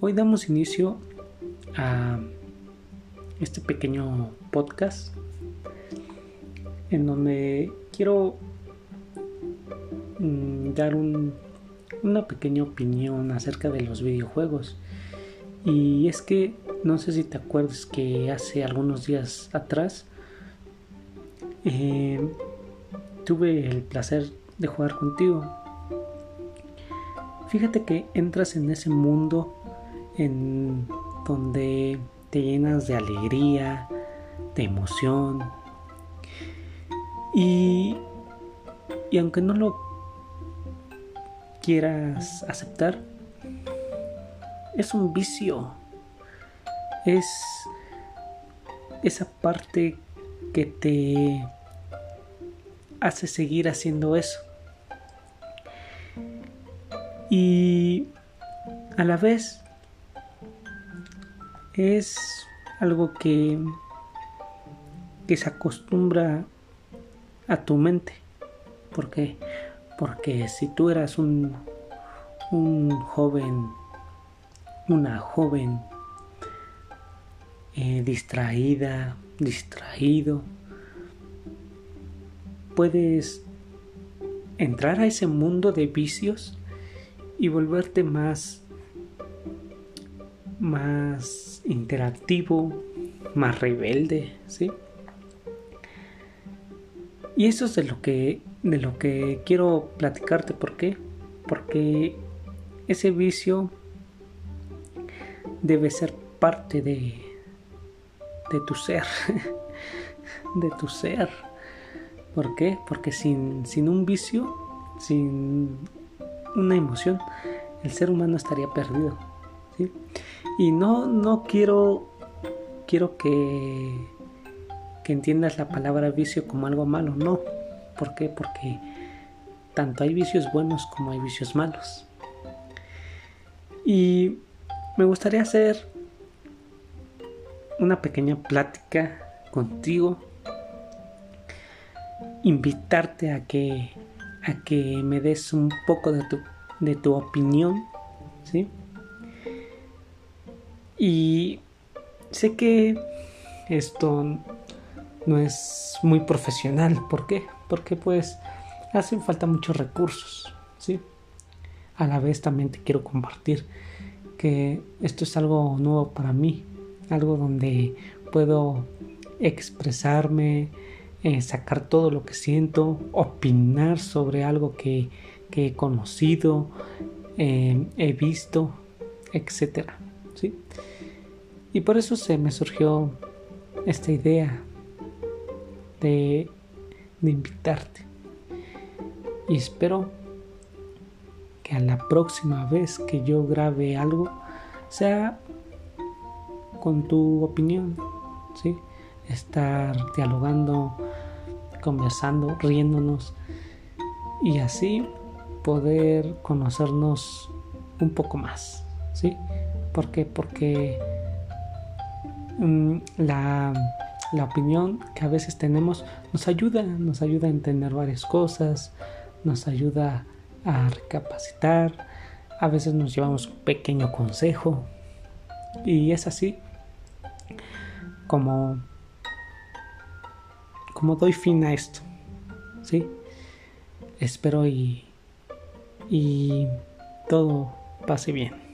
Hoy damos inicio a este pequeño podcast en donde quiero mm, dar una pequeña opinión acerca de los videojuegos. Y es que no sé si te acuerdas que hace algunos días atrás eh, tuve el placer de jugar contigo. Fíjate que entras en ese mundo en donde te llenas de alegría, de emoción. Y, y aunque no lo quieras aceptar, es un vicio. Es esa parte que te hace seguir haciendo eso. Y a la vez es algo que, que se acostumbra a tu mente. ¿Por qué? Porque si tú eras un, un joven, una joven eh, distraída, distraído, puedes entrar a ese mundo de vicios y volverte más más interactivo, más rebelde, ¿sí? Y eso es de lo que de lo que quiero platicarte, ¿por qué? Porque ese vicio debe ser parte de de tu ser, de tu ser. ¿Por qué? Porque sin, sin un vicio, sin una emoción, el ser humano estaría perdido. Y no, no quiero, quiero que, que entiendas la palabra vicio como algo malo, no. ¿Por qué? Porque tanto hay vicios buenos como hay vicios malos. Y me gustaría hacer una pequeña plática contigo invitarte a que, a que me des un poco de tu, de tu opinión, ¿sí? Y sé que esto no es muy profesional, ¿por qué? Porque pues hacen falta muchos recursos, ¿sí? A la vez también te quiero compartir que esto es algo nuevo para mí, algo donde puedo expresarme, eh, sacar todo lo que siento, opinar sobre algo que, he conocido, eh, he visto, etc. Y por eso se me surgió esta idea de, de invitarte. Y espero que a la próxima vez que yo grabe algo sea con tu opinión, ¿sí? estar dialogando, conversando, riéndonos y así poder conocernos un poco más, ¿sí? ¿Por qué? Porque mm, la, la opinión que a veces tenemos nos ayuda, nos ayuda a entender varias cosas, nos ayuda a recapacitar, a veces nos llevamos un pequeño consejo y es así como como doy fin a esto. ¿Sí? Espero y, y todo pase bien.